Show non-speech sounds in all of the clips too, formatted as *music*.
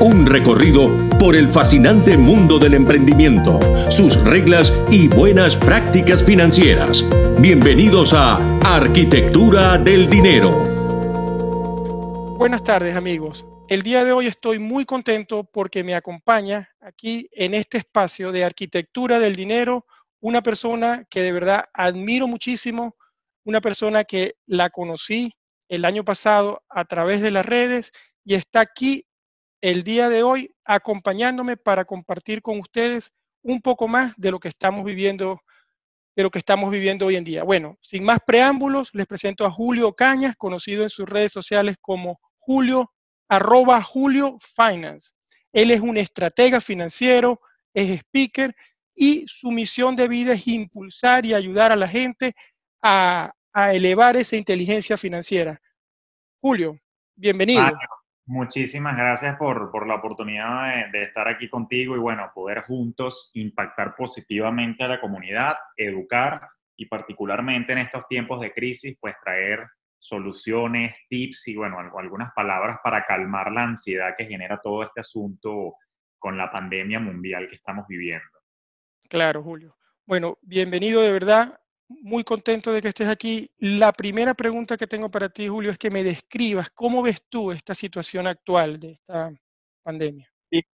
Un recorrido por el fascinante mundo del emprendimiento, sus reglas y buenas prácticas financieras. Bienvenidos a Arquitectura del Dinero. Buenas tardes amigos. El día de hoy estoy muy contento porque me acompaña aquí en este espacio de Arquitectura del Dinero una persona que de verdad admiro muchísimo, una persona que la conocí el año pasado a través de las redes y está aquí el día de hoy acompañándome para compartir con ustedes un poco más de lo que estamos viviendo de lo que estamos viviendo hoy en día. Bueno, sin más preámbulos, les presento a Julio Cañas, conocido en sus redes sociales como Julio, arroba Julio Finance. Él es un estratega financiero, es speaker y su misión de vida es impulsar y ayudar a la gente a, elevar esa inteligencia financiera. Julio, bienvenido. Muchísimas gracias por, la oportunidad de, estar aquí contigo y bueno, poder juntos impactar positivamente a la comunidad, educar y particularmente en estos tiempos de crisis, pues traer soluciones, tips y bueno, algunas palabras para calmar la ansiedad que genera todo este asunto con la pandemia mundial que estamos viviendo. Claro, Julio. Bueno, bienvenido de verdad muy contento de que estés aquí. La primera pregunta que tengo para ti, Julio, es que me describas cómo ves tú esta situación actual de esta pandemia.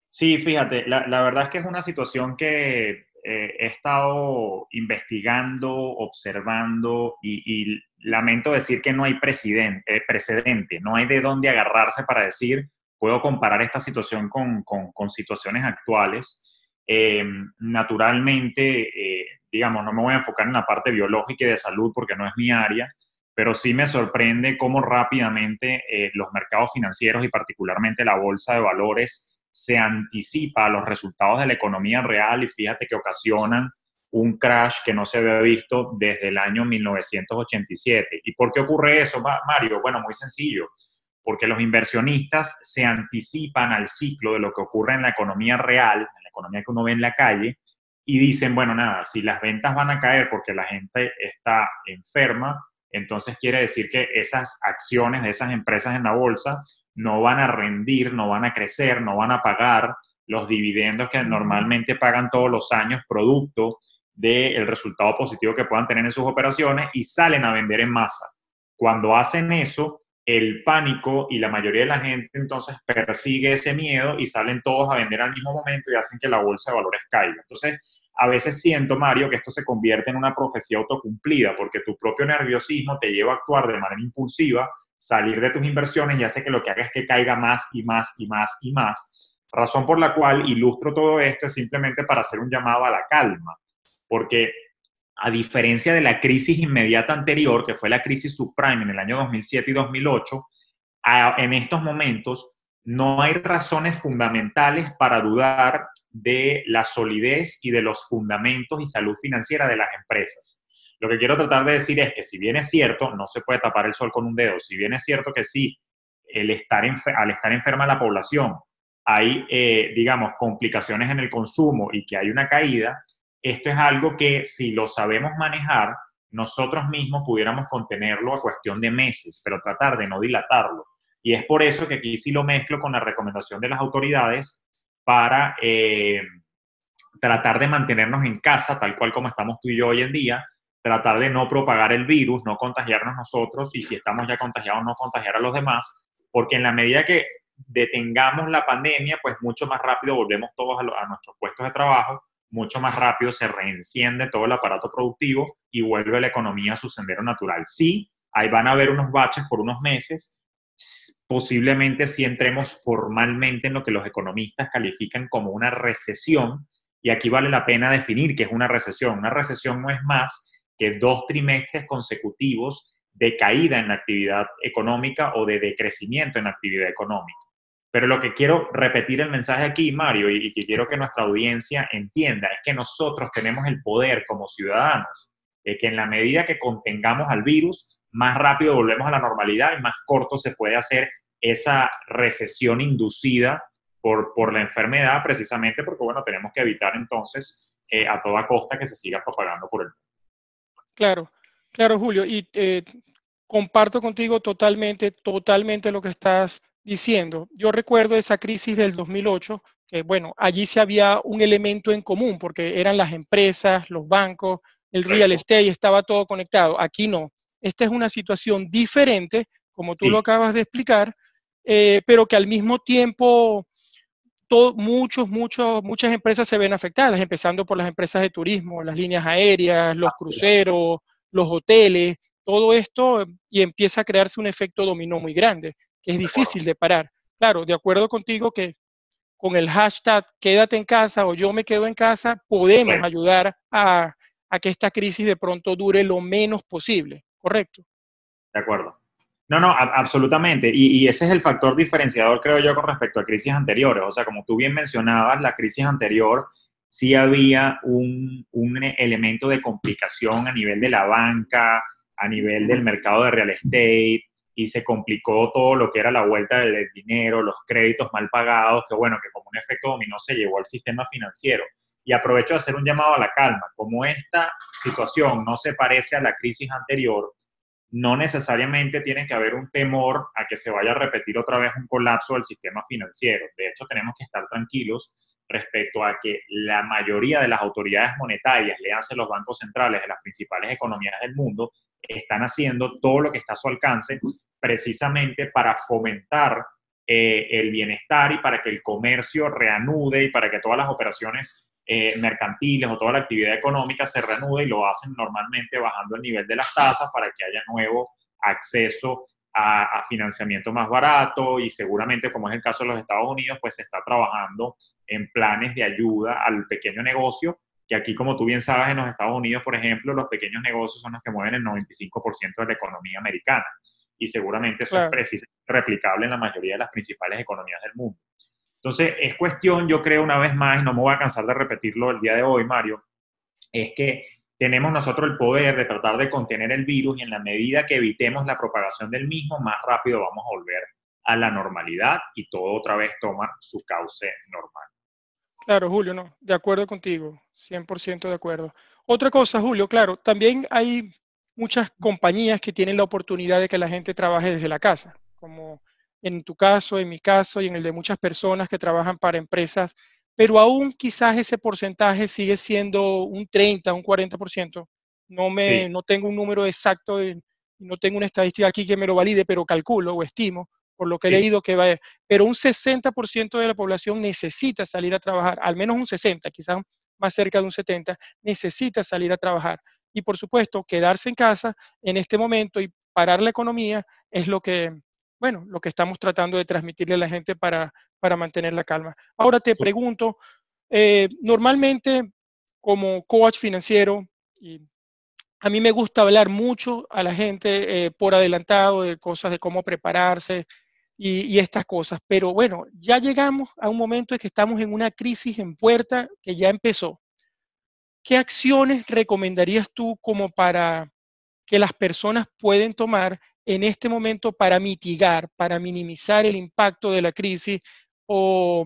Sí, fíjate, la, verdad es que es una situación que eh, he estado investigando, observando y, lamento decir que no hay eh, precedente, no hay de dónde agarrarse para decir, puedo comparar esta situación con, situaciones actuales. Eh, naturalmente, digamos, no me voy a enfocar en la parte biológica y de salud porque no es mi área, pero sí me sorprende cómo rápidamente eh, los mercados financieros y particularmente la bolsa de valores se anticipa a los resultados de la economía real y fíjate que ocasionan un crash que no se había visto desde el año 1987. ¿Y por qué ocurre eso, Mario? Bueno, muy sencillo, porque los inversionistas se anticipan al ciclo de lo que ocurre en la economía real, en la economía que uno ve en la calle, y dicen, bueno, nada, si las ventas van a caer porque la gente está enferma, entonces quiere decir que esas acciones de esas empresas en la bolsa no van a rendir, no van a crecer, no van a pagar los dividendos que normalmente pagan todos los años producto del resultado positivo que puedan tener en sus operaciones y salen a vender en masa. Cuando hacen eso, el pánico y la mayoría de la gente entonces persigue ese miedo y salen todos a vender al mismo momento y hacen que la bolsa de valores caiga. Entonces, a veces siento, Mario, que esto se convierte en una profecía autocumplida porque tu propio nerviosismo te lleva a actuar de manera impulsiva, salir de tus inversiones y hace que lo que haga es que caiga más y más y más y más. Razón por la cual ilustro todo esto es simplemente para hacer un llamado a la calma, porque a diferencia de la crisis inmediata anterior, que fue la crisis subprime en el año 2007 y 2008, en estos momentos no hay razones fundamentales para dudar de la solidez y de los fundamentos y salud financiera de las empresas. Lo que quiero tratar de decir es que si bien es cierto, no se puede tapar el sol con un dedo, si bien es cierto que sí, el estar al estar enferma la población hay, eh, digamos, complicaciones en el consumo y que hay una caída, esto es algo que si lo sabemos manejar, nosotros mismos pudiéramos contenerlo a cuestión de meses, pero tratar de no dilatarlo. Y es por eso que aquí sí lo mezclo con la recomendación de las autoridades para eh, tratar de mantenernos en casa, tal cual como estamos tú y yo hoy en día, tratar de no propagar el virus, no contagiarnos nosotros y si estamos ya contagiados, no contagiar a los demás, porque en la medida que detengamos la pandemia, pues mucho más rápido volvemos todos a, a nuestros puestos de trabajo, mucho más rápido se reenciende todo el aparato productivo y vuelve la economía a su sendero natural. Sí, ahí van a haber unos baches por unos meses, posiblemente si entremos formalmente en lo que los economistas califican como una recesión, y aquí vale la pena definir qué es una recesión. Una recesión no es más que dos trimestres consecutivos de caída en la actividad económica o de decrecimiento en la actividad económica. Pero lo que quiero repetir el mensaje aquí, Mario, y, que quiero que nuestra audiencia entienda, es que nosotros tenemos el poder como ciudadanos de que en la medida que contengamos al virus, más rápido volvemos a la normalidad y más corto se puede hacer esa recesión inducida por, por la enfermedad, precisamente porque, bueno, tenemos que evitar entonces eh, a toda costa que se siga propagando por el mundo. Claro, claro, Julio, y eh, comparto contigo totalmente, totalmente lo que estás diciendo. Yo recuerdo esa crisis del 2008, que bueno, allí se había un elemento en común, porque eran las empresas, los bancos, el real estate, estaba todo conectado. Aquí no. Esta es una situación diferente, como tú lo acabas de explicar, eh, pero que al mismo tiempo muchos, muchos, muchas empresas se ven afectadas, empezando por las empresas de turismo, las líneas aéreas, los cruceros, los hoteles, todo esto y empieza a crearse un efecto dominó muy grande, que es difícil de parar. Claro, de acuerdo contigo que con el hashtag quédate en casa o yo me quedo en casa, podemos ayudar a, a que esta crisis de pronto dure lo menos posible, ¿correcto? De acuerdo. No, no, absolutamente. Y, ese es el factor diferenciador, creo yo, con respecto a crisis anteriores. O sea, como tú bien mencionabas, la crisis anterior sí había un, un elemento de complicación a nivel de la banca, a nivel del mercado de real estate, y se complicó todo lo que era la vuelta del dinero, los créditos mal pagados, que bueno, que como un efecto dominó se llevó al sistema financiero. Y aprovecho de hacer un llamado a la calma. Como esta situación no se parece a la crisis anterior, no necesariamente tiene que haber un temor a que se vaya a repetir otra vez un colapso del sistema financiero. De hecho, tenemos que estar tranquilos respecto a que la mayoría de las autoridades monetarias, léanse los bancos centrales de las principales economías del mundo, están haciendo todo lo que está a su alcance precisamente para fomentar eh, el bienestar y para que el comercio reanude y para que todas las operaciones eh, mercantiles o toda la actividad económica se reanude y lo hacen normalmente bajando el nivel de las tasas para que haya nuevo acceso a, financiamiento más barato y seguramente, como es el caso de los Estados Unidos, pues se está trabajando en planes de ayuda al pequeño negocio, que aquí, como tú bien sabes, en los Estados Unidos, por ejemplo, los pequeños negocios son los que mueven el 95% de la economía americana y seguramente eso es replicable en la mayoría de las principales economías del mundo. Entonces, es cuestión, yo creo una vez más, y no me voy a cansar de repetirlo el día de hoy, Mario, es que tenemos nosotros el poder de tratar de contener el virus y en la medida que evitemos la propagación del mismo, más rápido vamos a volver a la normalidad y todo otra vez toma su cauce normal. Claro, Julio, no, de acuerdo contigo, 100% de acuerdo. Otra cosa, Julio, claro, también hay muchas compañías que tienen la oportunidad de que la gente trabaje desde la casa, como en tu caso, en mi caso y en el de muchas personas que trabajan para empresas, pero aún quizás ese porcentaje sigue siendo un 30, un 40%. No, me, no tengo un número exacto no tengo una estadística aquí que me lo valide, pero calculo o estimo por lo que he leído que va, pero un 60% de la población necesita salir a trabajar, al menos un 60, quizás más cerca de un 70, necesita salir a trabajar. Y por supuesto, quedarse en casa en este momento y parar la economía es lo que, bueno, lo que estamos tratando de transmitirle a la gente para, para mantener la calma. Ahora te pregunto, eh, normalmente como coach financiero, y a mí me gusta hablar mucho a la gente eh, por adelantado de cosas de cómo prepararse y, estas cosas, pero bueno, ya llegamos a un momento en que estamos en una crisis en puerta que ya empezó. ¿Qué acciones recomendarías tú como para que las personas pueden tomar en este momento para mitigar, para minimizar el impacto de la crisis o,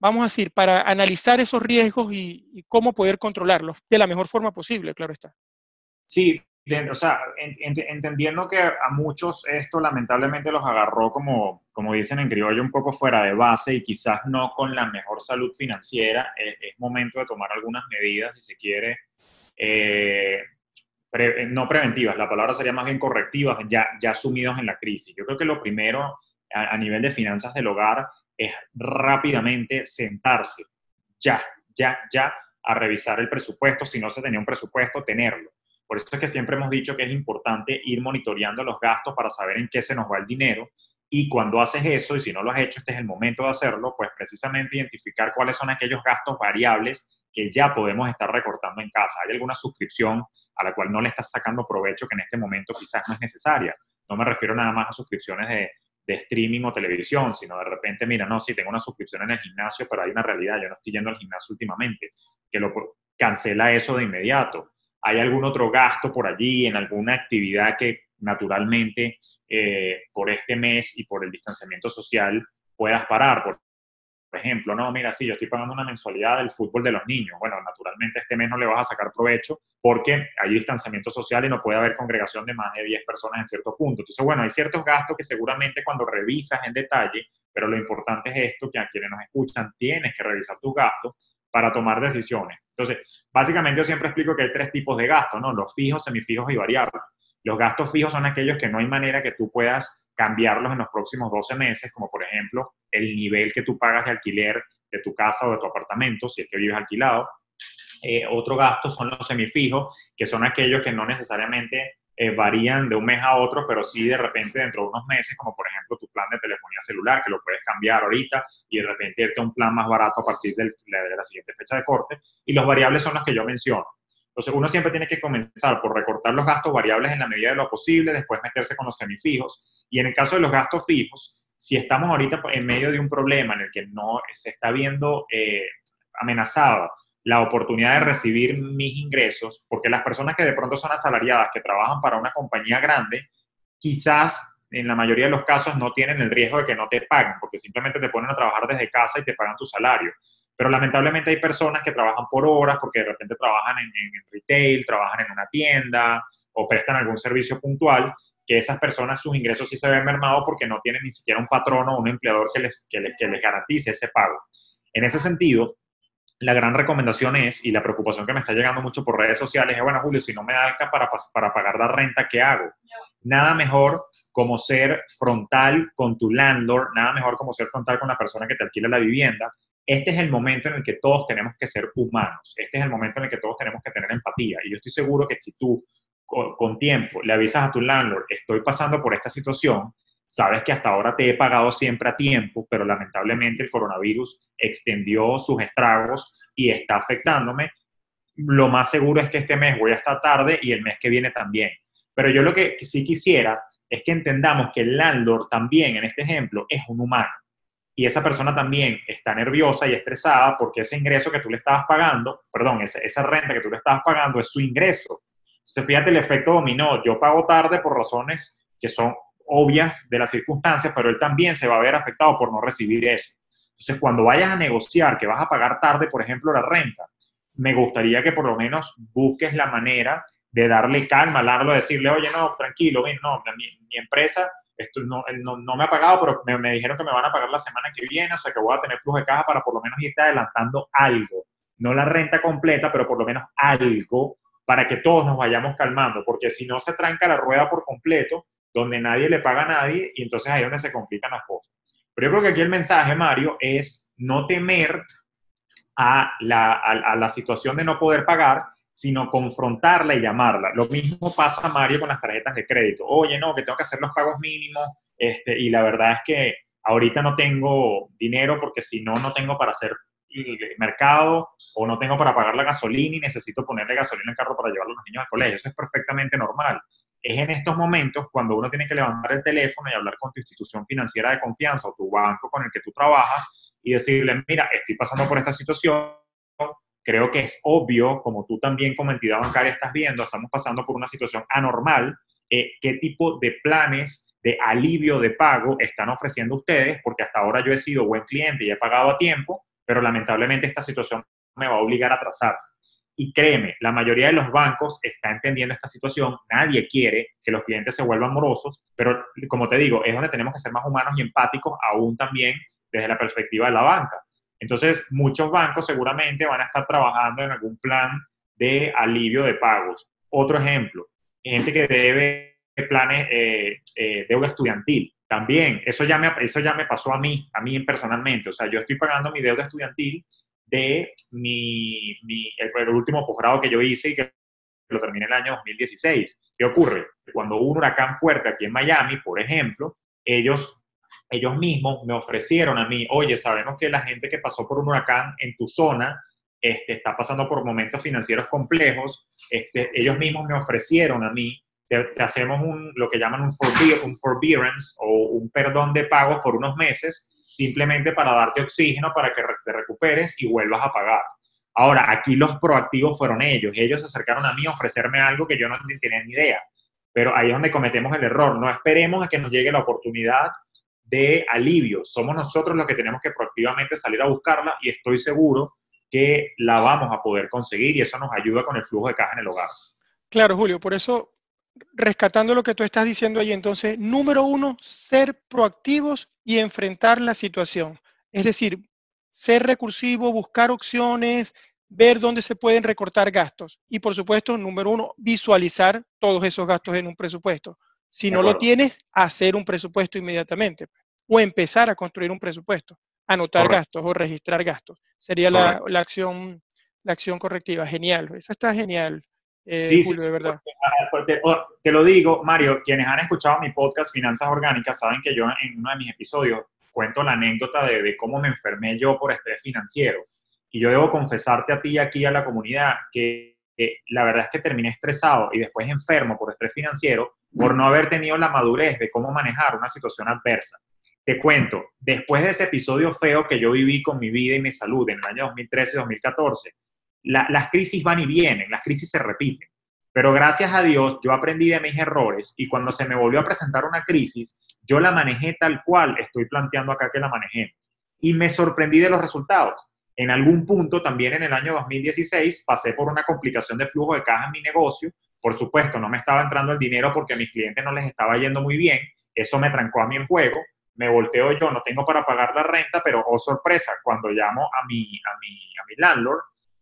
vamos a decir, para analizar esos riesgos y, cómo poder controlarlos de la mejor forma posible, claro está. Sí, o sea, entendiendo que a muchos esto lamentablemente los agarró como, como dicen en criollo, un poco fuera de base y quizás no con la mejor salud financiera, es, momento de tomar algunas medidas, si se quiere, eh, eh, no preventivas, la palabra sería más bien correctivas, ya, ya sumidos en la crisis. Yo creo que lo primero a, nivel de finanzas del hogar es rápidamente sentarse, ya, ya, ya, a revisar el presupuesto. Si no se tenía un presupuesto, tenerlo. Por eso es que siempre hemos dicho que es importante ir monitoreando los gastos para saber en qué se nos va el dinero. Y cuando haces eso, y si no lo has hecho, este es el momento de hacerlo, pues precisamente identificar cuáles son aquellos gastos variables que ya podemos estar recortando en casa. ¿Hay alguna suscripción a la cual no le estás sacando provecho que en este momento quizás no es necesaria? No me refiero nada más a suscripciones de, de streaming o televisión, sino de repente, mira, no, sí, tengo una suscripción en el gimnasio, pero hay una realidad, yo no estoy yendo al gimnasio últimamente, que lo cancela eso de inmediato. ¿Hay algún otro gasto por allí, en alguna actividad que naturalmente eh, por este mes y por el distanciamiento social puedas parar? Por ejemplo, no, mira, sí, yo estoy pagando una mensualidad del fútbol de los niños. Bueno, naturalmente este mes no le vas a sacar provecho porque hay distanciamiento social y no puede haber congregación de más de 10 personas en cierto punto. Entonces, bueno, hay ciertos gastos que seguramente cuando revisas en detalle, pero lo importante es esto, que a quienes nos escuchan tienes que revisar tus gastos para tomar decisiones. Entonces, básicamente yo siempre explico que hay tres tipos de gastos, ¿no? Los fijos, semifijos y variables. Los gastos fijos son aquellos que no hay manera que tú puedas cambiarlos en los próximos 12 meses, como por ejemplo el nivel que tú pagas de alquiler de tu casa o de tu apartamento, si es que vives alquilado. Eh, otro gasto son los semifijos, que son aquellos que no necesariamente eh, varían de un mes a otro, pero sí de repente dentro de unos meses, como por ejemplo tu plan de telefonía celular, que lo puedes cambiar ahorita y de repente irte a un plan más barato a partir de la siguiente fecha de corte. Y los variables son los que yo menciono. Entonces, uno siempre tiene que comenzar por recortar los gastos variables en la medida de lo posible, después meterse con los semifijos. Y en el caso de los gastos fijos, si estamos ahorita en medio de un problema en el que no se está viendo eh, amenazada la oportunidad de recibir mis ingresos, porque las personas que de pronto son asalariadas, que trabajan para una compañía grande, quizás en la mayoría de los casos no tienen el riesgo de que no te paguen, porque simplemente te ponen a trabajar desde casa y te pagan tu salario. Pero lamentablemente hay personas que trabajan por horas porque de repente trabajan en, retail, trabajan en una tienda o prestan algún servicio puntual, que esas personas sus ingresos sí se ven mermados porque no tienen ni siquiera un patrón o un empleador que les, que les, que les garantice ese pago. En ese sentido, la gran recomendación es, y la preocupación que me está llegando mucho por redes sociales es, bueno, Julio, si no me da para, para pagar la renta, ¿qué hago? Nada mejor como ser frontal con tu landlord, nada mejor como ser frontal con la persona que te alquila la vivienda este es el momento en el que todos tenemos que ser humanos, este es el momento en el que todos tenemos que tener empatía. Y yo estoy seguro que si tú con, tiempo le avisas a tu landlord, estoy pasando por esta situación, sabes que hasta ahora te he pagado siempre a tiempo, pero lamentablemente el coronavirus extendió sus estragos y está afectándome, lo más seguro es que este mes voy a estar tarde y el mes que viene también. Pero yo lo que sí quisiera es que entendamos que el landlord también, en este ejemplo, es un humano y esa persona también está nerviosa y estresada porque ese ingreso que tú le estabas pagando, perdón, esa, renta que tú le estabas pagando es su ingreso. Entonces, fíjate el efecto dominó. Yo pago tarde por razones que son obvias de las circunstancias, pero él también se va a ver afectado por no recibir eso. Entonces, cuando vayas a negociar que vas a pagar tarde, por ejemplo, la renta, me gustaría que por lo menos busques la manera de darle calma, darlo, decirle, oye, no, tranquilo, ven, no, mi empresa esto no, no, me ha pagado, pero me, dijeron que me van a pagar la semana que viene, o sea que voy a tener flujo de caja para por lo menos irte adelantando algo. No la renta completa, pero por lo menos algo para que todos nos vayamos calmando, porque si no se tranca la rueda por completo, donde nadie le paga a nadie, y entonces ahí es donde se complican las cosas. Pero yo creo que aquí el mensaje, Mario, es no temer a la, a la situación de no poder pagar, sino confrontarla y llamarla. Lo mismo pasa, Mario, con las tarjetas de crédito. Oye, no, que tengo que hacer los pagos mínimos, este, y la verdad es que ahorita no tengo dinero porque si no, no tengo para hacer mercado o no tengo para pagar la gasolina y necesito ponerle gasolina al carro para llevar a los niños al colegio. Eso es perfectamente normal. Es en estos momentos cuando uno tiene que levantar el teléfono y hablar con tu institución financiera de confianza o tu banco con el que tú trabajas y decirle, mira, estoy pasando por esta situación, creo que es obvio, como tú también como entidad bancaria estás viendo, estamos pasando por una situación anormal, eh, qué tipo de planes de alivio de pago están ofreciendo ustedes, porque hasta ahora yo he sido buen cliente y he pagado a tiempo, pero lamentablemente esta situación me va a obligar a atrasar. Y créeme, la mayoría de los bancos está entendiendo esta situación, nadie quiere que los clientes se vuelvan morosos, pero como te digo, es donde tenemos que ser más humanos y empáticos, aún también desde la perspectiva de la banca. Entonces, muchos bancos seguramente van a estar trabajando en algún plan de alivio de pagos. Otro ejemplo, gente que debe planes eh, eh, deuda estudiantil. También, eso ya, me, eso ya me pasó a mí, a mí personalmente. O sea, yo estoy pagando mi deuda estudiantil de mi, el, último posgrado que yo hice y que lo terminé en el año 2016. ¿Qué ocurre? Cuando hubo un huracán fuerte aquí en Miami, por ejemplo, ellos ellos mismos me ofrecieron a mí, oye, sabemos que la gente que pasó por un huracán en tu zona este, está pasando por momentos financieros complejos, este, ellos mismos me ofrecieron a mí te, hacemos un, lo que llaman un, un forbearance o un perdón de pagos por unos meses, simplemente para darte oxígeno para que te recuperes y vuelvas a pagar. Ahora, aquí los proactivos fueron ellos. Ellos se acercaron a mí a ofrecerme algo que yo no tenía ni idea. Pero ahí es donde cometemos el error. No esperemos a que nos llegue la oportunidad de alivio. Somos nosotros los que tenemos que proactivamente salir a buscarla y estoy seguro que la vamos a poder conseguir y eso nos ayuda con el flujo de caja en el hogar. Claro, Julio, por eso, rescatando lo que tú estás diciendo ahí, entonces, número uno, ser proactivos y enfrentar la situación. Es decir, ser recursivo, buscar opciones, ver dónde se pueden recortar gastos. Y por supuesto, número uno, visualizar todos esos gastos en un presupuesto. Si no lo tienes, hacer un presupuesto inmediatamente o empezar a construir un presupuesto, anotar gastos o registrar gastos. Sería la, acción, la acción correctiva. Genial, esa está genial. Eh, Julio, de verdad. Ah, oh, te, lo digo, Mario, quienes han escuchado mi podcast Finanzas Orgánicas saben que yo en uno de mis episodios cuento la anécdota de, de cómo me enfermé yo por estrés financiero. Y yo debo confesarte a ti y aquí a la comunidad que la verdad es que terminé estresado y después enfermo por estrés financiero por no haber tenido la madurez de cómo manejar una situación adversa. Te cuento, después de ese episodio feo que yo viví con mi vida y mi salud en el año 2013-2014, las crisis van y vienen, las crisis se repiten. Pero gracias a Dios yo aprendí de mis errores y cuando se me volvió a presentar una crisis, yo la manejé tal cual estoy planteando acá que la manejé. Y me sorprendí de los resultados. En algún punto, también en el año 2016, pasé por una complicación de flujo de caja en mi negocio. Por supuesto, no me estaba entrando el dinero porque a mis clientes no les estaba yendo muy bien. Eso me trancó a mí en juego. Me volteo yo, no tengo para pagar la renta, pero oh sorpresa, cuando llamo a mi, a mi, a mi landlord,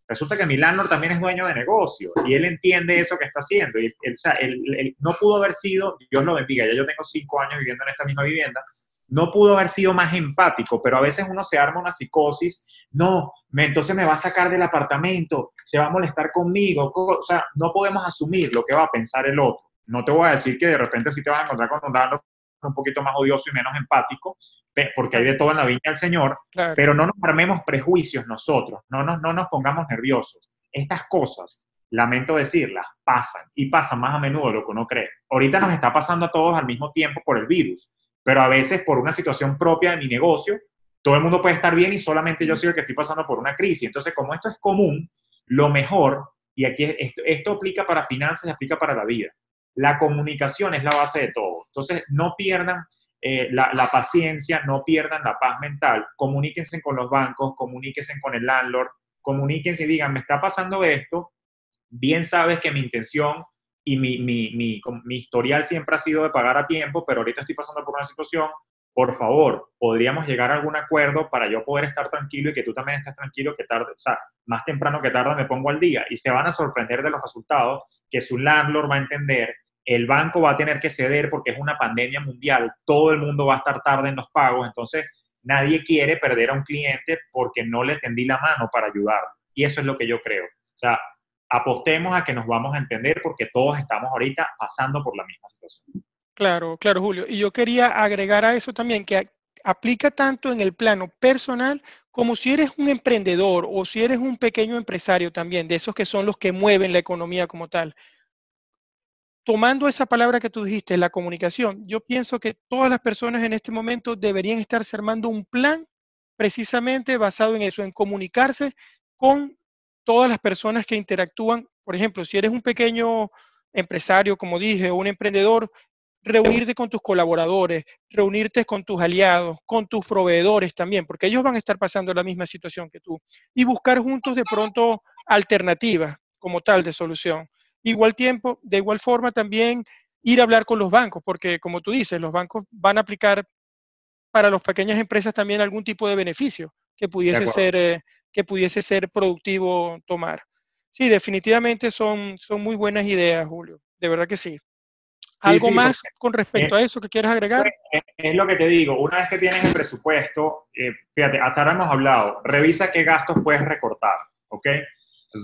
resulta que mi landlord también es dueño de negocio y él entiende eso que está haciendo. Y él, no pudo haber sido, Dios lo bendiga, ya yo tengo cinco años viviendo en esta misma vivienda, no pudo haber sido más empático, pero a veces uno se arma una psicosis, no, entonces me va a sacar del apartamento, se va a molestar conmigo, o sea, no podemos asumir lo que va a pensar el otro. No te voy a decir que de repente sí te vas a encontrar con un un poquito más odioso y menos empático, porque hay de todo en la viña del Señor, pero no nos armemos prejuicios nosotros, no nos, no nos pongamos nerviosos. Estas cosas, lamento decirlas, pasan y pasan más a menudo de lo que uno cree. Ahorita nos está pasando a todos al mismo tiempo por el virus, pero a veces por una situación propia de mi negocio, todo el mundo puede estar bien y solamente yo soy el que estoy pasando por una crisis. Entonces, como esto es común, lo mejor, y aquí esto, aplica para finanzas y aplica para la vida, la comunicación es la base de todo. Entonces, no pierdan eh, la, paciencia, no pierdan la paz mental, comuníquense con los bancos, comuníquense con el landlord, comuníquense y digan, me está pasando esto, bien sabes que mi intención y mi, mi, mi, mi, historial siempre ha sido de pagar a tiempo, pero ahorita estoy pasando por una situación, por favor, podríamos llegar a algún acuerdo para yo poder estar tranquilo y que tú también estés tranquilo, que tarde, o sea, más temprano que tarde me pongo al día y se van a sorprender de los resultados que su landlord va a entender, el banco va a tener que ceder porque es una pandemia mundial, todo el mundo va a estar tarde en los pagos, entonces nadie quiere perder a un cliente porque no le tendí la mano para ayudar. Y eso es lo que yo creo. O sea, apostemos a que nos vamos a entender porque todos estamos ahorita pasando por la misma situación. Claro, claro, Julio. Y yo quería agregar a eso también que aplica tanto en el plano personal como si eres un emprendedor o si eres un pequeño empresario también, de esos que son los que mueven la economía como tal. Tomando esa palabra que tú dijiste, la comunicación, yo pienso que todas las personas en este momento deberían estarse armando un plan precisamente basado en eso, en comunicarse con todas las personas que interactúan, por ejemplo, si eres un pequeño empresario, como dije, o un emprendedor, reunirte con tus colaboradores, reunirte con tus aliados, con tus proveedores también, porque ellos van a estar pasando la misma situación que tú, y buscar juntos de pronto alternativas como tal de solución. Igual tiempo, de igual forma también ir a hablar con los bancos, porque como tú dices, los bancos van a aplicar para las pequeñas empresas también algún tipo de beneficio que pudiese ser eh, que pudiese ser productivo tomar. Sí, definitivamente son, son muy buenas ideas, Julio. De verdad que sí. ¿Algo más con respecto a eso que quieras agregar? Es, lo que te digo, una vez que tienes el presupuesto, eh, fíjate, hasta ahora hemos hablado, revisa qué gastos puedes recortar, ¿ok?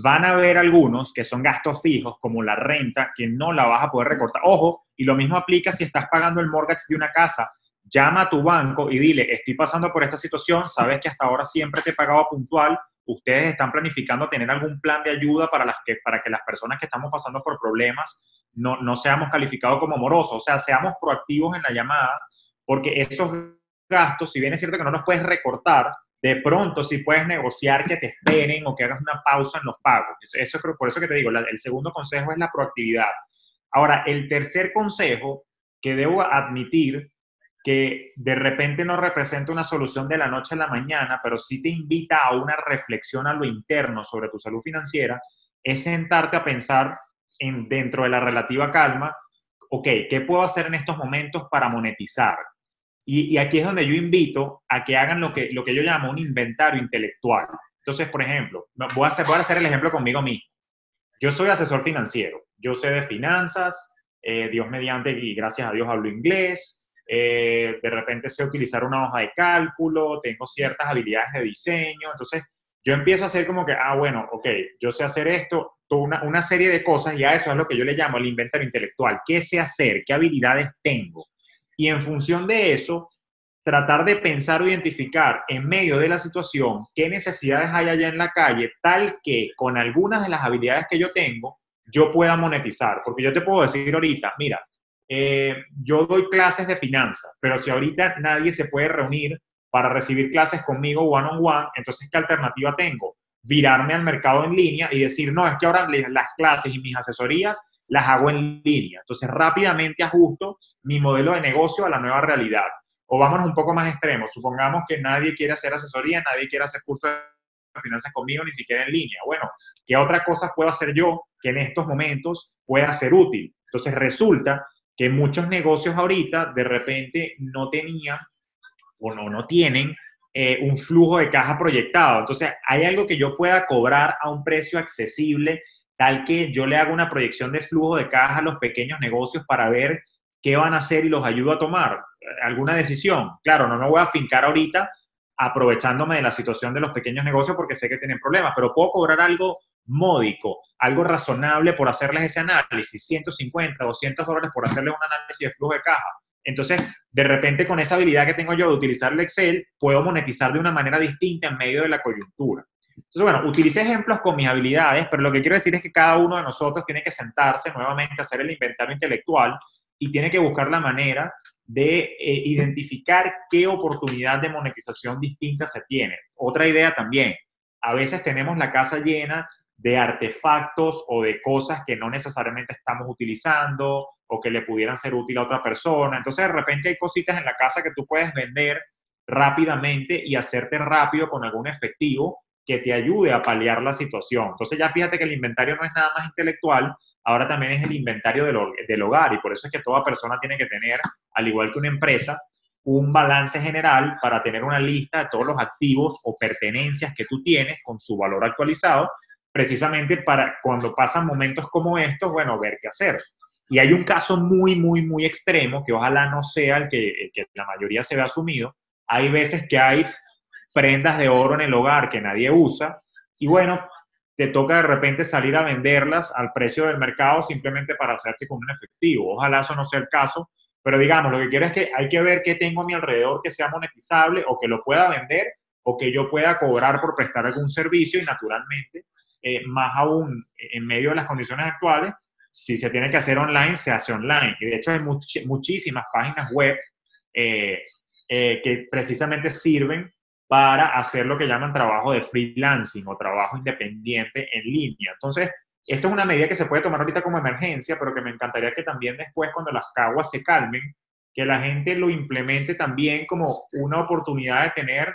Van a haber algunos que son gastos fijos, como la renta, que no la vas a poder recortar. Ojo, y lo mismo aplica si estás pagando el mortgage de una casa. Llama a tu banco y dile, estoy pasando por esta situación, sabes que hasta ahora siempre te he pagado puntual, ustedes están planificando tener algún plan de ayuda para, las que, para que las personas que estamos pasando por problemas no, no seamos calificados como morosos, o sea, seamos proactivos en la llamada, porque esos gastos, si bien es cierto que no los puedes recortar, de pronto si puedes negociar que te esperen o que hagas una pausa en los pagos. Eso, es por eso que te digo, el segundo consejo es la proactividad. Ahora, el tercer consejo que debo admitir que de repente no representa una solución de la noche a la mañana, pero sí te invita a una reflexión a lo interno sobre tu salud financiera, es sentarte a pensar en, dentro de la relativa calma, ok, ¿qué puedo hacer en estos momentos para monetizar? Y, aquí es donde yo invito a que hagan lo que, lo que yo llamo un inventario intelectual. Entonces, por ejemplo, voy a, hacer, voy a hacer el ejemplo conmigo mismo. Yo soy asesor financiero, yo sé de finanzas, eh, Dios mediante y gracias a Dios hablo inglés, eh, de repente sé utilizar una hoja de cálculo, tengo ciertas habilidades de diseño, entonces yo empiezo a hacer como que, ah, bueno, ok, yo sé hacer esto, una, una serie de cosas y a eso es lo que yo le llamo el inventario intelectual, qué sé hacer, qué habilidades tengo. Y en función de eso, tratar de pensar o identificar en medio de la situación qué necesidades hay allá en la calle, tal que con algunas de las habilidades que yo tengo, yo pueda monetizar. Porque yo te puedo decir ahorita, mira, eh, yo doy clases de finanzas, pero si ahorita nadie se puede reunir para recibir clases conmigo one on one, entonces ¿qué alternativa tengo? Virarme al mercado en línea y decir, no, es que ahora las clases y mis asesorías las hago en línea. Entonces rápidamente ajusto mi modelo de negocio a la nueva realidad. O vámonos un poco más extremos. Supongamos que nadie quiere hacer asesoría, nadie quiere hacer curso de finanzas conmigo, ni siquiera en línea. Bueno, ¿qué otra cosa puedo hacer yo que en estos momentos pueda ser útil? Entonces resulta que muchos negocios ahorita de repente no tenían o no, no tienen eh, un flujo de caja proyectado. Entonces, hay algo que yo pueda cobrar a un precio accesible, tal que yo le hago una proyección de flujo de caja a los pequeños negocios para ver qué van a hacer y los ayudo a tomar alguna decisión. Claro, no me voy a fincar ahorita aprovechándome de la situación de los pequeños negocios porque sé que tienen problemas, pero puedo cobrar algo módico, algo razonable por hacerles ese análisis, 150, 200 dólares por hacerles un análisis de flujo de caja. Entonces, de repente con esa habilidad que tengo yo de utilizar el Excel, puedo monetizar de una manera distinta en medio de la coyuntura. Entonces, bueno, utilicé ejemplos con mis habilidades, pero lo que quiero decir es que cada uno de nosotros tiene que sentarse nuevamente a hacer el inventario intelectual y tiene que buscar la manera de eh, identificar qué oportunidad de monetización distinta se tiene. Otra idea también, a veces tenemos la casa llena de artefactos o de cosas que no necesariamente estamos utilizando o que le pudieran ser útil a otra persona. Entonces, de repente hay cositas en la casa que tú puedes vender rápidamente y hacerte rápido con algún efectivo que te ayude a paliar la situación. Entonces, ya fíjate que el inventario no es nada más intelectual, ahora también es el inventario del, hogar y por eso es que toda persona tiene que tener, al igual que una empresa, un balance general para tener una lista de todos los activos o pertenencias que tú tienes con su valor actualizado precisamente para cuando pasan momentos como estos, bueno, ver qué hacer. Y hay un caso muy, muy, muy extremo, que ojalá no sea el que, la mayoría se ve asumido. Hay veces que hay prendas de oro en el hogar que nadie usa y bueno, te toca de repente salir a venderlas al precio del mercado simplemente para hacerte con un efectivo. Ojalá eso no sea el caso, pero digamos, lo que quiero es que hay que ver qué tengo a mi alrededor que sea monetizable o que lo pueda vender o que yo pueda cobrar por prestar algún servicio y naturalmente eh, más aún en medio de las condiciones actuales, si se tiene que hacer online, se hace online. Y de hecho hay muchísimas páginas web eh, eh, que precisamente sirven para hacer lo que llaman trabajo de freelancing o trabajo independiente en línea. Entonces, esto es una medida que se puede tomar ahorita como emergencia, pero que me encantaría que también después, cuando las caguas se calmen, que la gente lo implemente también como una oportunidad de tener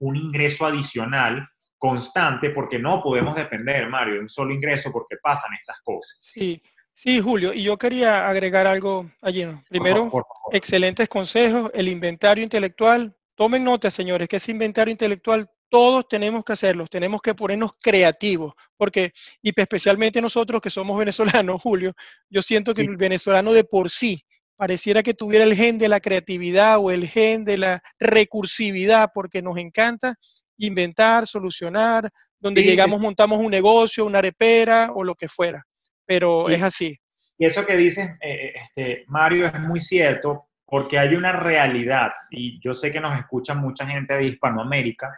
un ingreso adicional constante porque no podemos depender, Mario, de un solo ingreso porque pasan estas cosas. Sí, sí, Julio, y yo quería agregar algo allí. Primero, excelentes consejos, el inventario intelectual. Tomen nota, señores, que ese inventario intelectual todos tenemos que hacerlo, tenemos que ponernos creativos, porque, y especialmente nosotros que somos *laughs* venezolanos, Julio, yo siento que el venezolano de por sí pareciera que tuviera el gen de la creatividad o el gen de la recursividad, porque nos encanta inventar, solucionar, donde llegamos, montamos un negocio, una arepera o lo que fuera. Pero es así. Y eso que dices, eh, este, Mario, es muy cierto, porque hay una realidad, y yo sé que nos escucha mucha gente de Hispanoamérica,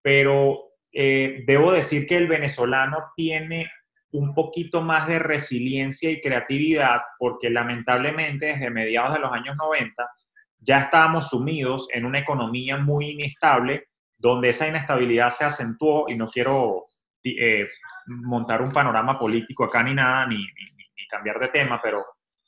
pero eh, debo decir que el venezolano tiene un poquito más de resiliencia y creatividad, porque lamentablemente desde mediados de los años 90 ya estábamos sumidos en una economía muy inestable, donde esa inestabilidad se acentuó, y no quiero eh, montar un panorama político acá ni nada, ni, cambiar de tema, pero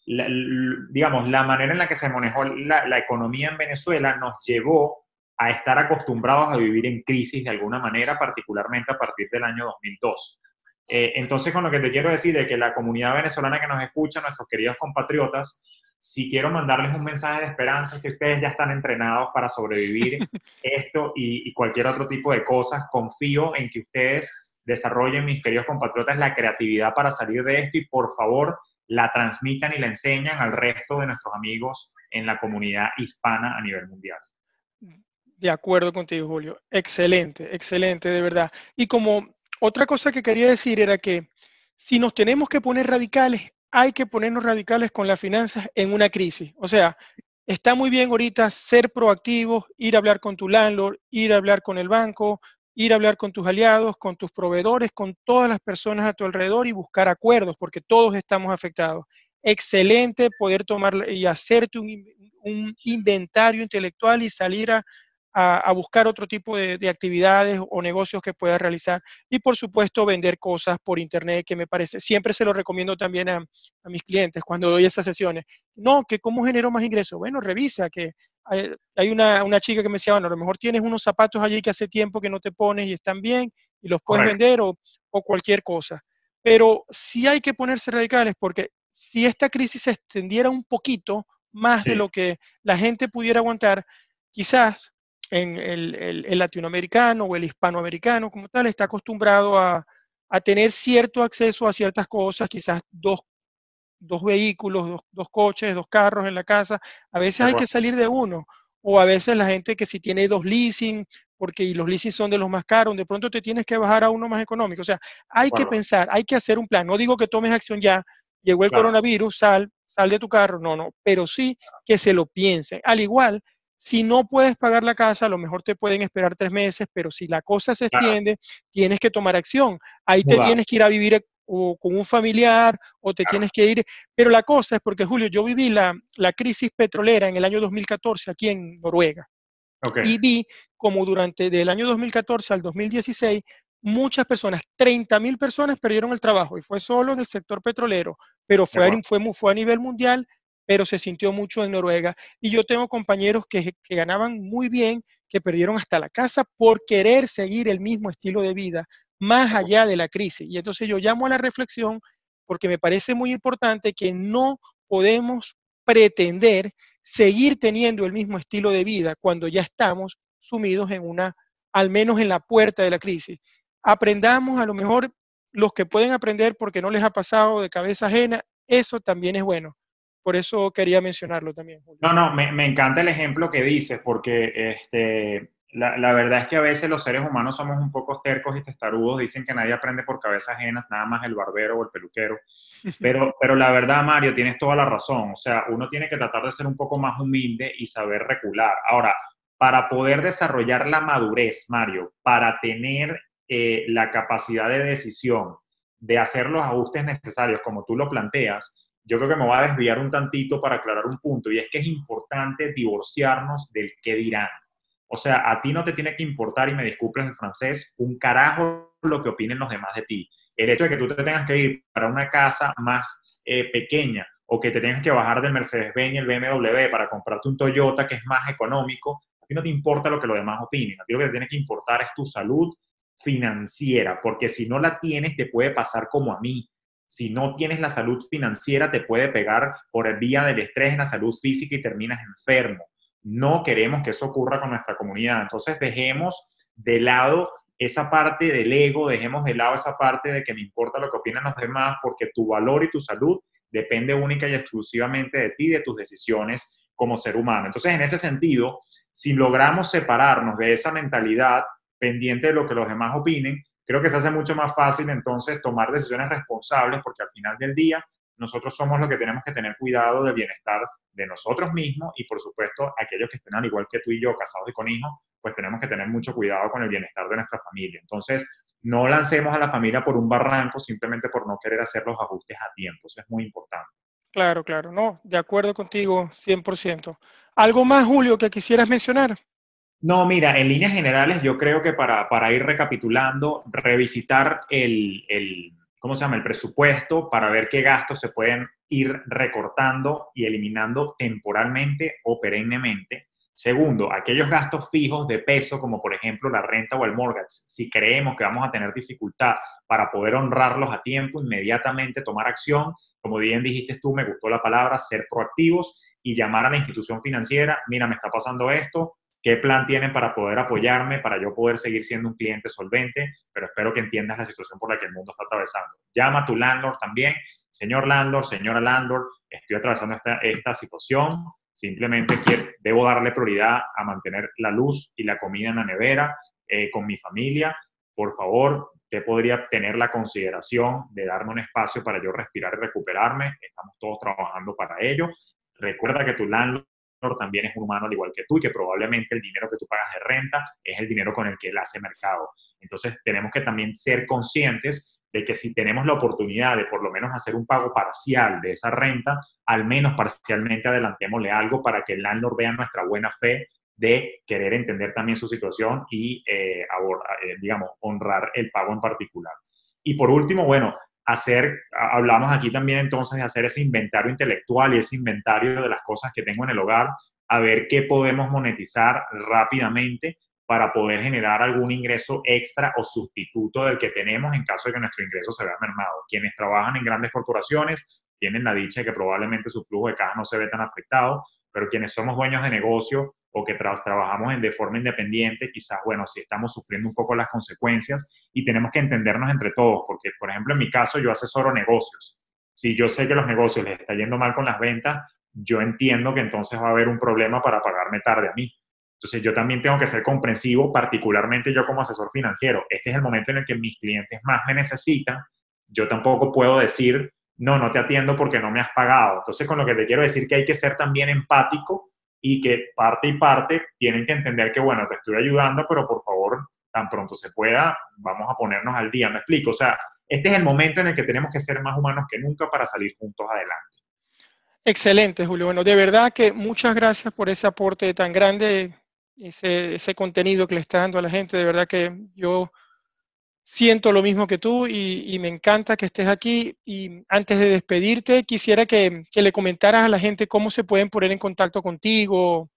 digamos, la manera en la que se manejó la, economía en Venezuela nos llevó a estar acostumbrados a vivir en crisis de alguna manera, particularmente a partir del año 2002. Eh, entonces, con lo que te quiero decir es que la comunidad venezolana que nos escucha, nuestros queridos compatriotas, si quiero mandarles un mensaje de esperanza es que ustedes ya están entrenados para sobrevivir *laughs* esto y, y, cualquier otro tipo de cosas. Confío en que ustedes desarrollen, mis queridos compatriotas, la creatividad para salir de esto y por favor la transmitan y la enseñan al resto de nuestros amigos en la comunidad hispana a nivel mundial. De acuerdo contigo, Julio. Excelente, excelente, de verdad. Y como otra cosa que quería decir era que si nos tenemos que poner radicales, hay que ponernos radicales con las finanzas en una crisis. O sea, está muy bien ahorita ser proactivo, ir a hablar con tu landlord, ir a hablar con el banco, ir a hablar con tus aliados, con tus proveedores, con todas las personas a tu alrededor y buscar acuerdos, porque todos estamos afectados. Excelente poder tomar y hacerte un, un inventario intelectual y salir a, a, buscar otro tipo de, actividades o negocios que puedas realizar. Y por supuesto, vender cosas por internet, que me parece, siempre se lo recomiendo también a, mis clientes cuando doy esas sesiones. No, que cómo genero más ingresos. Bueno, revisa que hay, una, chica que me decía, bueno, a lo mejor tienes unos zapatos allí que hace tiempo que no te pones y están bien y los puedes vender o, o cualquier cosa. Pero sí hay que ponerse radicales porque si esta crisis se extendiera un poquito más de lo que la gente pudiera aguantar, quizás en el, latinoamericano o el hispanoamericano como tal está acostumbrado a, tener cierto acceso a ciertas cosas, quizás dos, vehículos, dos, coches, dos carros en la casa. A veces hay que salir de uno. O a veces la gente que si tiene dos leasing, porque los leasing son de los más caros, de pronto te tienes que bajar a uno más económico. O sea, hay que pensar, hay que hacer un plan. No digo que tomes acción ya, llegó el coronavirus, sal, sal de tu carro, no, no, pero sí que se lo piensen. Al igual si no puedes pagar la casa, a lo mejor te pueden esperar tres meses, pero si la cosa se extiende, tienes que tomar acción. Ahí te tienes que ir a vivir o con un familiar o te tienes que ir. Pero la cosa es porque, Julio, yo viví la, crisis petrolera en el año 2014 aquí en Noruega. Y vi como durante del año 2014 al 2016 muchas personas, 30 mil personas perdieron el trabajo y fue solo en el sector petrolero, pero fue, fue, fue a nivel mundial pero se sintió mucho en Noruega. Y yo tengo compañeros que, ganaban muy bien, que perdieron hasta la casa por querer seguir el mismo estilo de vida, más allá de la crisis. Y entonces yo llamo a la reflexión porque me parece muy importante que no podemos pretender seguir teniendo el mismo estilo de vida cuando ya estamos sumidos en una, al menos en la puerta de la crisis. Aprendamos a lo mejor los que pueden aprender porque no les ha pasado de cabeza ajena, eso también es bueno por eso quería mencionarlo también. No, no, me, me, encanta el ejemplo que dices, porque este, la, la, verdad es que a veces los seres humanos somos un poco tercos y testarudos, dicen que nadie aprende por cabezas ajenas, nada más el barbero o el peluquero, *laughs* pero, pero la verdad, Mario, tienes toda la razón, o sea, uno tiene que tratar de ser un poco más humilde y saber recular. Ahora, para poder desarrollar la madurez, Mario, para tener eh, la capacidad de decisión, de hacer los ajustes necesarios como tú lo planteas, yo creo que me voy a desviar un tantito para aclarar un punto, y es que es importante divorciarnos del qué dirán. O sea, a ti no te tiene que importar, y me disculpes el francés, un carajo lo que opinen los demás de ti. El hecho de que tú te tengas que ir para una casa más eh, pequeña o que te tengas que bajar del Mercedes-Benz y el BMW para comprarte un Toyota que es más económico, a ti no te importa lo que los demás opinen. A ti lo que te tiene que importar es tu salud financiera, porque si no la tienes te puede pasar como a mí si no tienes la salud financiera, te puede pegar por el vía del estrés en la salud física y terminas enfermo. No queremos que eso ocurra con nuestra comunidad. Entonces, dejemos de lado esa parte del ego, dejemos de lado esa parte de que me importa lo que opinan los demás, porque tu valor y tu salud depende única y exclusivamente de ti, de tus decisiones como ser humano. Entonces, en ese sentido, si logramos separarnos de esa mentalidad pendiente de lo que los demás opinen, creo que se hace mucho más fácil entonces tomar decisiones responsables porque al final del día nosotros somos los que tenemos que tener cuidado del bienestar de nosotros mismos y por supuesto aquellos que estén al igual que tú y yo, casados y con hijos, pues tenemos que tener mucho cuidado con el bienestar de nuestra familia. Entonces, no lancemos a la familia por un barranco simplemente por no querer hacer los ajustes a tiempo. Eso es muy importante. Claro, claro, no, de acuerdo contigo 100%. ¿Algo más, Julio, que quisieras mencionar? No, mira, en líneas generales yo creo que para, para ir recapitulando, revisitar el, el, ¿cómo se llama? El presupuesto para ver qué gastos se pueden ir recortando y eliminando temporalmente o perennemente. Segundo, aquellos gastos fijos de peso, como por ejemplo la renta o el mortgage, si creemos que vamos a tener dificultad para poder honrarlos a tiempo, inmediatamente tomar acción. Como bien dijiste tú, me gustó la palabra, ser proactivos y llamar a la institución financiera, mira, me está pasando esto, qué plan tienen para poder apoyarme, para yo poder seguir siendo un cliente solvente, pero espero que entiendas la situación por la que el mundo está atravesando. Llama a tu landlord también, señor landlord, señora landlord, estoy atravesando esta, esta situación, simplemente quiero, debo darle prioridad a mantener la luz y la comida en la nevera eh, con mi familia. Por favor, te podría tener la consideración de darme un espacio para yo respirar y recuperarme. Estamos todos trabajando para ello. Recuerda que tu landlord también es un humano al igual que tú y que probablemente el dinero que tú pagas de renta es el dinero con el que él hace mercado. Entonces tenemos que también ser conscientes de que si tenemos la oportunidad de por lo menos hacer un pago parcial de esa renta, al menos parcialmente adelantémosle algo para que el landlord vea nuestra buena fe de querer entender también su situación y, eh, eh, digamos, honrar el pago en particular. Y por último, bueno, hacer, hablamos aquí también entonces de hacer ese inventario intelectual y ese inventario de las cosas que tengo en el hogar, a ver qué podemos monetizar rápidamente para poder generar algún ingreso extra o sustituto del que tenemos en caso de que nuestro ingreso se vea mermado. Quienes trabajan en grandes corporaciones tienen la dicha de que probablemente su flujo de caja no se ve tan afectado, pero quienes somos dueños de negocio o que trabajamos en, de forma independiente, quizás, bueno, si estamos sufriendo un poco las consecuencias y tenemos que entendernos entre todos, porque, por ejemplo, en mi caso, yo asesoro negocios. Si yo sé que los negocios les está yendo mal con las ventas, yo entiendo que entonces va a haber un problema para pagarme tarde a mí. Entonces, yo también tengo que ser comprensivo, particularmente yo como asesor financiero. Este es el momento en el que mis clientes más me necesitan. Yo tampoco puedo decir, no, no te atiendo porque no me has pagado. Entonces, con lo que te quiero decir que hay que ser también empático y que parte y parte tienen que entender que, bueno, te estoy ayudando, pero por favor, tan pronto se pueda, vamos a ponernos al día. Me explico, o sea, este es el momento en el que tenemos que ser más humanos que nunca para salir juntos adelante. Excelente, Julio. Bueno, de verdad que muchas gracias por ese aporte tan grande, ese, ese contenido que le está dando a la gente. De verdad que yo siento lo mismo que tú y, me encanta que estés aquí. Y antes de despedirte, quisiera que, le comentaras a la gente cómo se pueden poner en contacto contigo,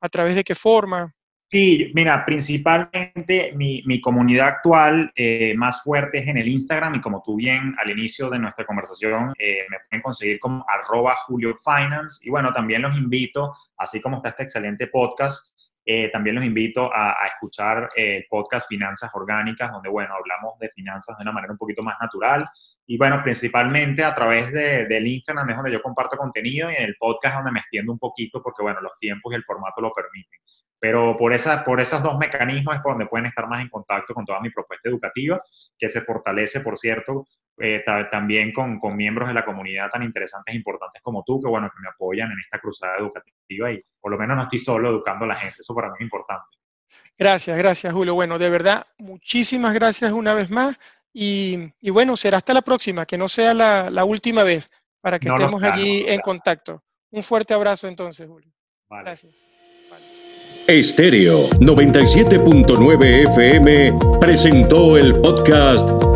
a través de qué forma. Sí, mira, principalmente mi, comunidad actual eh, más fuerte es en el Instagram y como tú bien al inicio de nuestra conversación eh, me pueden conseguir como arroba Julio Finance y bueno, también los invito, así como está este excelente podcast, eh, también los invito a, escuchar el podcast Finanzas Orgánicas, donde, bueno, hablamos de finanzas de una manera un poquito más natural. Y bueno, principalmente a través de, del Instagram es donde yo comparto contenido y en el podcast donde me extiendo un poquito porque, bueno, los tiempos y el formato lo permiten. Pero por, esa, por esos dos mecanismos es donde pueden estar más en contacto con toda mi propuesta educativa, que se fortalece, por cierto, eh, también con, con, miembros de la comunidad tan interesantes e importantes como tú, que bueno, que me apoyan en esta cruzada educativa y por lo menos no estoy solo educando a la gente, eso para mí es importante. Gracias, gracias Julio. Bueno, de verdad, muchísimas gracias una vez más y, y bueno, será hasta la próxima, que no sea la, la última vez, para que estemos allí en contacto. Un fuerte abrazo entonces, Julio. Gracias. Estéreo 97.9 FM presentó el podcast